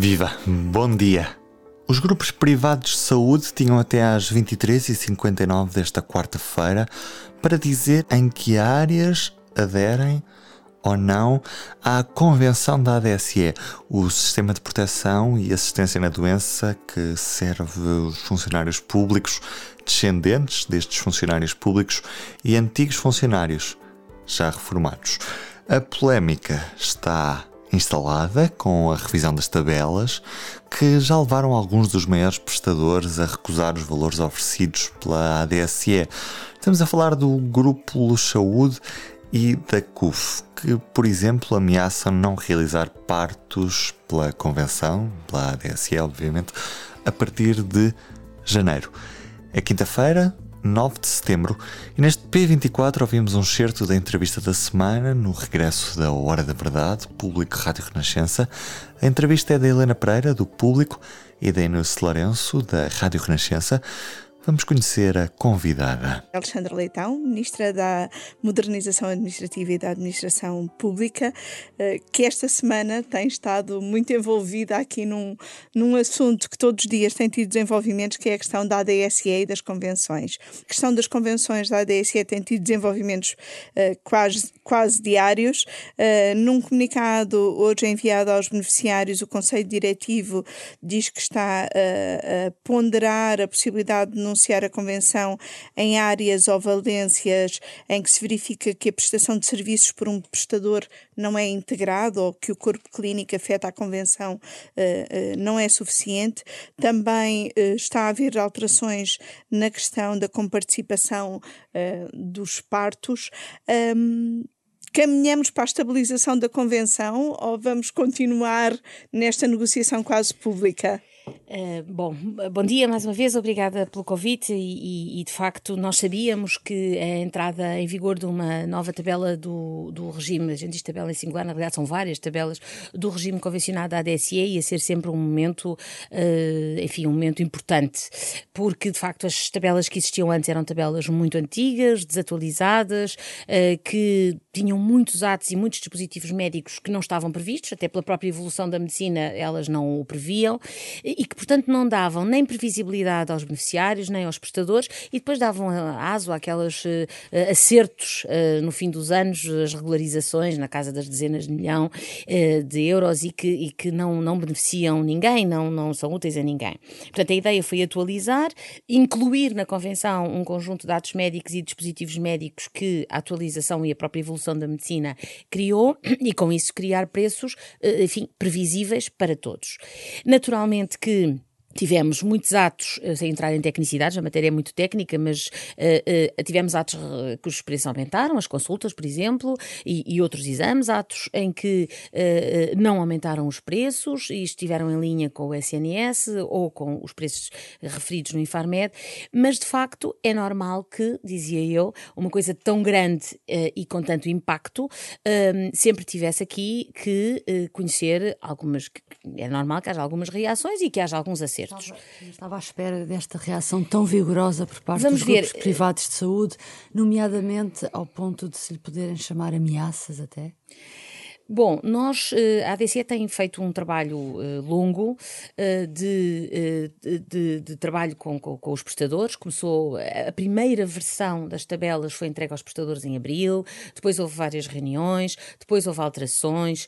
Viva, bom dia. Os grupos privados de saúde tinham até às 23h59 desta quarta-feira para dizer em que áreas aderem ou não à Convenção da ADSE, o Sistema de Proteção e Assistência na Doença que serve os funcionários públicos, descendentes destes funcionários públicos e antigos funcionários já reformados. A polémica está instalada com a revisão das tabelas, que já levaram alguns dos maiores prestadores a recusar os valores oferecidos pela ADSE. Estamos a falar do Grupo Saúde e da CUF, que, por exemplo, ameaçam não realizar partos pela convenção, pela ADSE, obviamente, a partir de janeiro. É quinta-feira, 9 de setembro, e neste P24 ouvimos um certo da entrevista da semana no regresso da Hora da Verdade, Público Rádio Renascença. A entrevista é da Helena Pereira, do Público, e da Inês Lourenço, da Rádio Renascença. Vamos conhecer a convidada. Alexandra Leitão, Ministra da Modernização Administrativa e da Administração Pública, eh, que esta semana tem estado muito envolvida aqui num, num assunto que todos os dias tem tido desenvolvimentos, que é a questão da ADSE e das convenções. A questão das convenções da ADSE tem tido desenvolvimentos uh, quase, quase diários. Uh, num comunicado hoje enviado aos beneficiários, o Conselho Diretivo diz que está a ponderar a possibilidade de denunciar a Convenção em áreas ou valências em que se verifica que a prestação de serviços por um prestador não é integrado ou que o corpo clínico afeta a Convenção uh, uh, não é suficiente. Também uh, está a haver alterações na questão da comparticipação dos partos. Um, caminhamos para a estabilização da convenção ou vamos continuar nesta negociação quase pública? Uh, bom, bom dia mais uma vez, obrigada pelo convite e, e, de facto nós sabíamos que a entrada em vigor de uma nova tabela do, do regime, a gente diz tabela em singular, na realidade são várias tabelas do regime convencionado da ADSE ia ser sempre um momento, uh, enfim, um momento importante, porque de facto as tabelas que existiam antes eram tabelas muito antigas, desatualizadas, uh, que tinham muitos atos e muitos dispositivos médicos que não estavam previstos, até pela própria evolução da medicina elas não o previam, e que portanto, não davam nem previsibilidade aos beneficiários, nem aos prestadores, e depois davam aso àquelas uh, acertos uh, no fim dos anos, as regularizações na casa das dezenas de milhão uh, de euros e que, e que não, não beneficiam ninguém, não, não são úteis a ninguém. Portanto, a ideia foi atualizar, incluir na Convenção um conjunto de atos médicos e dispositivos médicos que a atualização e a própria evolução da medicina criou e, com isso, criar preços, enfim, previsíveis para todos. Naturalmente que Tivemos muitos atos, eh, sem entrar em tecnicidades, a matéria é muito técnica, mas uh, uh, tivemos atos que os preços aumentaram, as consultas, por exemplo, e, e outros exames, atos em que uh, não aumentaram os preços e estiveram em linha com o SNS ou com os preços referidos no Infarmed, mas de facto é normal que, dizia eu, uma coisa tão grande e com tanto impacto sempre tivesse aqui que conhecer algumas. É normal que haja algumas reações e que haja alguns acertos certos. Estava, estava à espera desta reação tão vigorosa por parte Vamos dos ver. grupos privados de saúde, nomeadamente ao ponto de se lhe poderem chamar ameaças até? Bom, nós, eh, a ADC tem feito um trabalho eh, longo eh, de, de, de trabalho com, com, com, os prestadores. Começou, a primeira versão das tabelas foi entregue aos prestadores em abril, depois houve várias reuniões, depois houve alterações,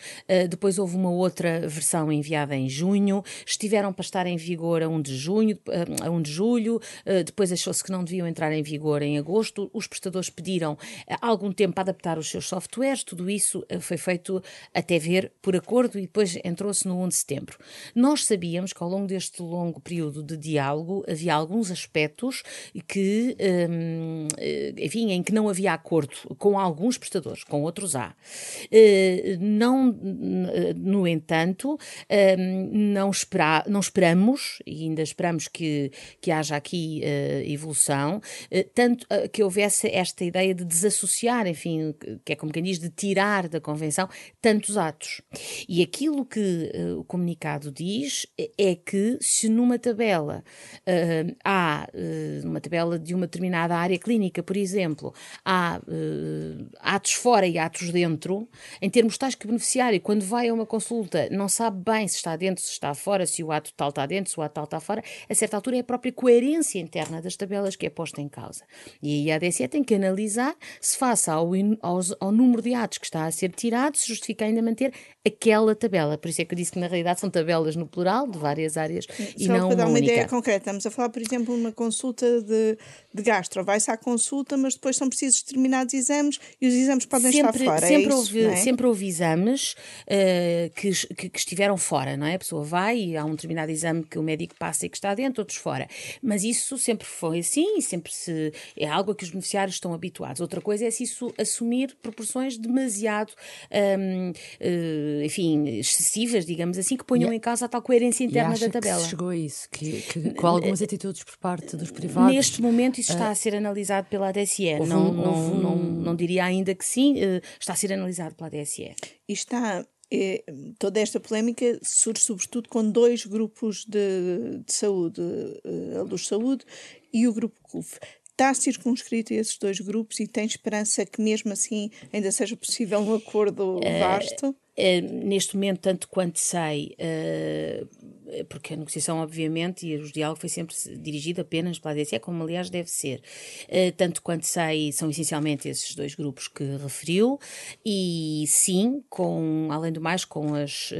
depois houve uma outra versão enviada em junho, estiveram para estar em vigor a 1 de junho, a 1 de julho, depois achou-se que não deviam entrar em vigor em agosto, os prestadores pediram algum tempo para adaptar os seus softwares, tudo isso foi feito até ver por acordo e depois entrou-se no 1 de setembro. Nós sabíamos que ao longo deste longo período de diálogo havia alguns aspectos que, hum, eh, enfim, em que não havia acordo com alguns prestadores, com outros há. Eh, não, no entanto, hum, não, espera, não esperamos, e ainda esperamos que, que haja aqui uh, evolução, tanto que houvesse esta ideia de desassociar, enfim, que é como quem diz, de tirar da Convenção tantos atos. E aquilo que uh, o comunicado diz é que se numa tabela uh, há, uh, numa tabela de uma determinada área clínica, por exemplo, há atos fora e atos dentro, em termos tais que o beneficiário, quando vai a uma consulta, não sabe bem se está dentro, se está fora, se o ato tal está dentro, se o ato tal está fora, a certa altura é a própria coerência interna das tabelas que é posta em causa. E aí a ADSE tem que analisar se face ao, ao, ao número de atos que está a ser tirado, se justifica ainda manter aquela tabela. Por isso é que eu disse que na realidade são tabelas no plural, de várias áreas, Só e não para dar uma, ideia concreta, estamos a falar, por exemplo, uma consulta de, de gastro. Vai-se à consulta, mas depois são precisos determinados exames e os exames podem sempre, estar fora. É sempre, é houve, é? sempre houve exames uh, que, que, que, estiveram fora, não é? A pessoa vai e há um determinado exame que o médico passa e que está dentro, outros fora. Mas isso sempre foi assim e sempre se. É algo a que os beneficiários estão habituados. Outra coisa é se isso assumir proporções demasiado. Um, uh, eh, enfim, excessivas, digamos assim, que ponham em causa a tal coerência interna da tabela. Que chegou a isso, que, que, com algumas atitudes por parte dos privados. Neste momento, isso está uh, a ser analisado pela ADSE. Não, um, não, um... não, não, diria ainda que sim, uh, está a ser analisado pela ADSE. E está. Eh, toda esta polémica surge sobretudo com dois grupos de, de saúde, a Luz Saúde e o grupo CUF está circunscrito a esses dois grupos e tem esperança que mesmo assim ainda seja possível um acordo vasto? Uh, neste momento, tanto quanto sei, uh, porque a negociação, obviamente, e o diálogo foi sempre dirigido apenas pela ADSE, como aliás deve ser. Uh, tanto quanto sei, são essencialmente esses dois grupos que referiu, e sim, com, além do mais, com as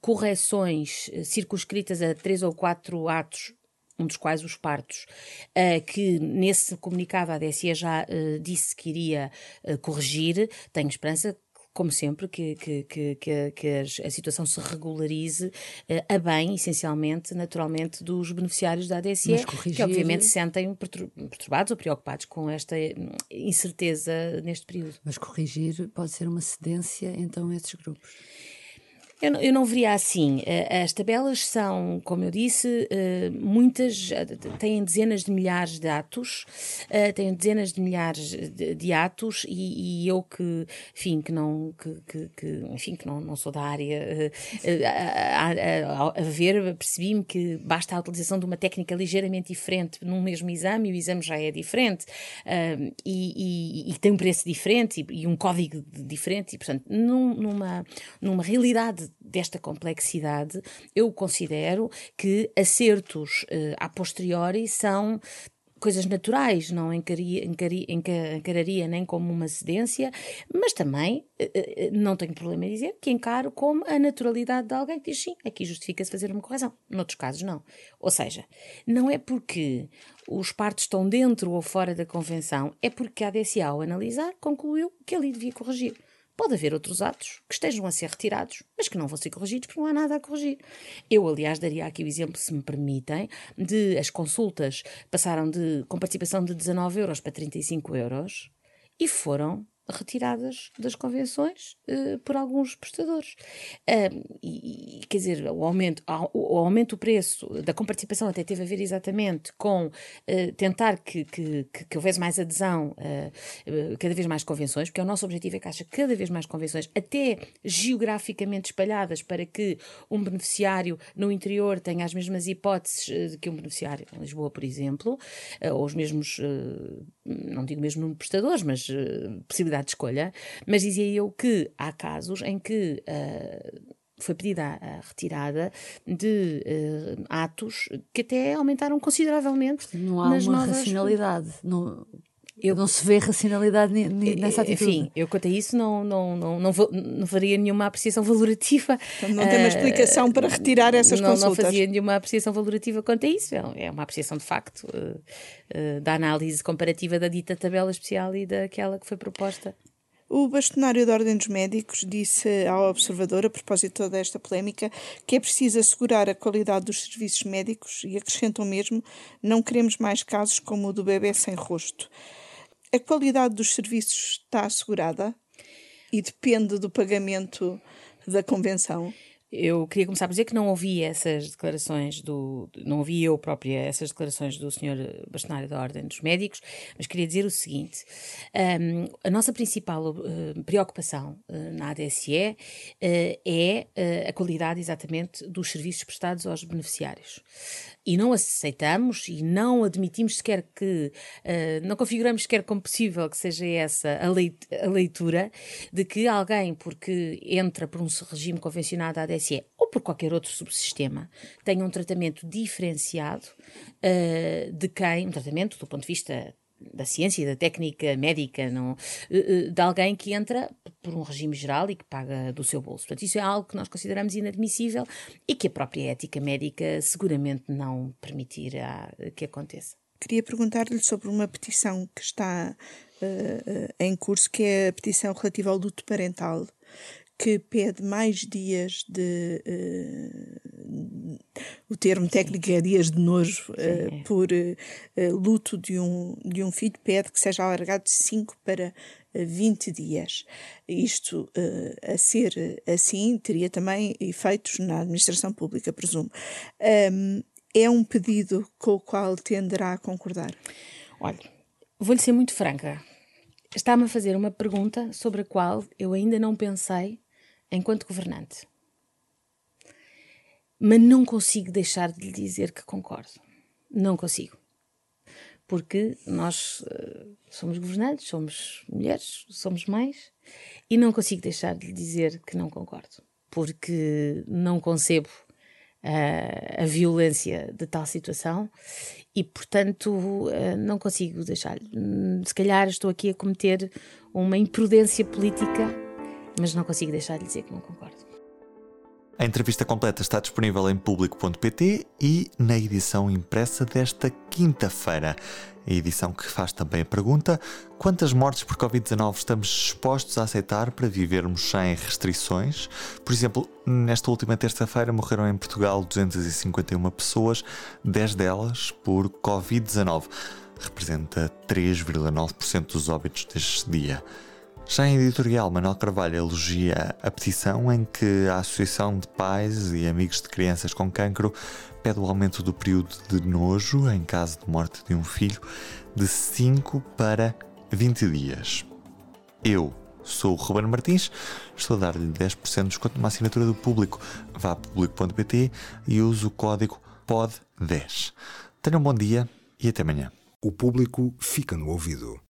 correções circunscritas a três ou quatro atos um dos quais os partos, uh, que nesse comunicado a ADSE já uh, disse que iria uh, corrigir. Tenho esperança como sempre, que, que, que, que a, situação se regularize a bem, essencialmente, naturalmente, dos beneficiários da ADSE, corrigir... que obviamente se sentem perturbados ou preocupados com esta hum, incerteza neste período. Mas corrigir pode ser uma cedência, então, a esses grupos? Eu não, eu não veria assim. Eh, as tabelas são, como eu disse, eh, muitas, eh, têm dezenas de milhares de atos, têm dezenas de milhares de, de atos e, e, eu que, enfim, que não, que, que, que, enfim, que não, não sou da área, a, a, a ver, percebi-me que basta a utilização de uma técnica ligeiramente diferente num mesmo exame e o exame já é diferente e, e, e tem um preço diferente e, um código diferente e, portanto, num, numa, numa realidade desta complexidade, eu considero que acertos uh, a posteriori são coisas naturais, não encaria, encararia nem como uma cedência, mas também uh, não tenho problema em dizer que encaro como a naturalidade de alguém que diz sim, aqui justifica-se fazer uma correção. Noutros casos, não. Ou seja, não é porque os partos estão dentro ou fora da convenção, é porque a ADSA, ao analisar, concluiu que ali devia corrigir. Pode haver outros atos que estejam a ser retirados, mas que não vão ser corrigidos porque não há nada a corrigir. Eu, aliás, daria aqui o exemplo, se me permitem, de as consultas passaram de, com participação de 19 euros para 35 euros e foram retiradas das convenções uh, por alguns prestadores. Uh, e, quer dizer, o aumento, o, aumento do preço da comparticipação até teve a ver exatamente com uh, tentar que, que, que, houvesse mais adesão, uh, cada vez mais convenções, porque o nosso objetivo é que haja cada vez mais convenções, até geograficamente espalhadas, para que um beneficiário no interior tenha as mesmas hipóteses que um beneficiário em Lisboa, por exemplo, ou os mesmos, não digo mesmo número de prestadores, mas possibilidades liberdade de escolha, mas dizia eu que há casos em que uh, foi pedida a, retirada de uh, atos que até aumentaram consideravelmente. Não há uma novas... racionalidade. Não, eu, não se vê racionalidade nessa atitude. Enfim, eu quanto a isso não, não, não, não, não faria nenhuma apreciação valorativa. não tem uma explicação para retirar essas não, consultas. Não fazia nenhuma apreciação valorativa quanto a isso. É, é uma apreciação de facto uh, da análise comparativa da dita tabela especial e daquela que foi proposta. O bastonário da Ordem dos Médicos disse ao Observador, a propósito desta polémica, que é preciso assegurar a qualidade dos serviços médicos e acrescentam mesmo: não queremos mais casos como o do bebê sem rosto. A qualidade dos serviços está assegurada e depende do pagamento da convenção? eu queria começar por dizer que não ouvi essas declarações do. Não ouvi eu própria essas declarações do Sr. Bastonário da Ordem dos Médicos, mas queria dizer o seguinte: um, a nossa principal uh, preocupação uh, na ADSE uh, é a qualidade exatamente dos serviços prestados aos beneficiários. E não aceitamos e não admitimos sequer que, não configuramos sequer como possível que seja essa a leitura de que alguém, porque entra por um regime convencionado à ADSE ou por qualquer outro subsistema, tenha um tratamento diferenciado uh, de quem, um tratamento do ponto de vista da ciência e da técnica médica, não, eh, eh, de alguém que entra por um regime geral e que paga do seu bolso. Portanto, isso é algo que nós consideramos inadmissível e que a própria ética médica seguramente não permitirá que aconteça. Queria perguntar-lhe sobre uma petição que está uh, em curso, que é a petição relativa ao luto parental, que pede mais dias de. Uh, o termo técnico é dias de nojo uh, por uh, luto de um, de um filho, pede que seja alargado de 5 para 20 dias. Isto, a ser assim, teria também efeitos na administração pública, presumo. Um, é um pedido com o qual tenderá a concordar? Olha, vou-lhe ser muito franca. Está-me a fazer uma pergunta sobre a qual eu ainda não pensei enquanto governante. Mas não consigo deixar de lhe dizer que concordo. Não consigo. Porque nós uh, somos governantes, somos mulheres, somos mães, e não consigo deixar de lhe dizer que não concordo. Porque não concebo uh, a violência de tal situação e, portanto, uh, não consigo deixar. Se calhar estou aqui a cometer uma imprudência política mas não consigo deixar de dizer que não concordo. A entrevista completa está disponível em público.pt e na edição impressa desta quinta-feira. A edição que faz também a pergunta: quantas mortes por Covid-19 estamos dispostos a aceitar para vivermos sem restrições? Por exemplo, nesta última terça-feira morreram em Portugal 251 pessoas, 10 delas por Covid-19. Representa 3,9% dos óbitos deste dia. Já em editorial, Manuel Carvalho elogia a petição em que a Associação de Pais e Amigos de Crianças com Cancro pede o aumento do período de nojo em caso de morte de um filho de 5 para 20 dias. Eu sou o Ruben Martins, estou a dar-lhe 10% de desconto numa assinatura do público. Vá a público.pt e use o código POD10. Tenham um bom dia e até amanhã. O público fica no ouvido.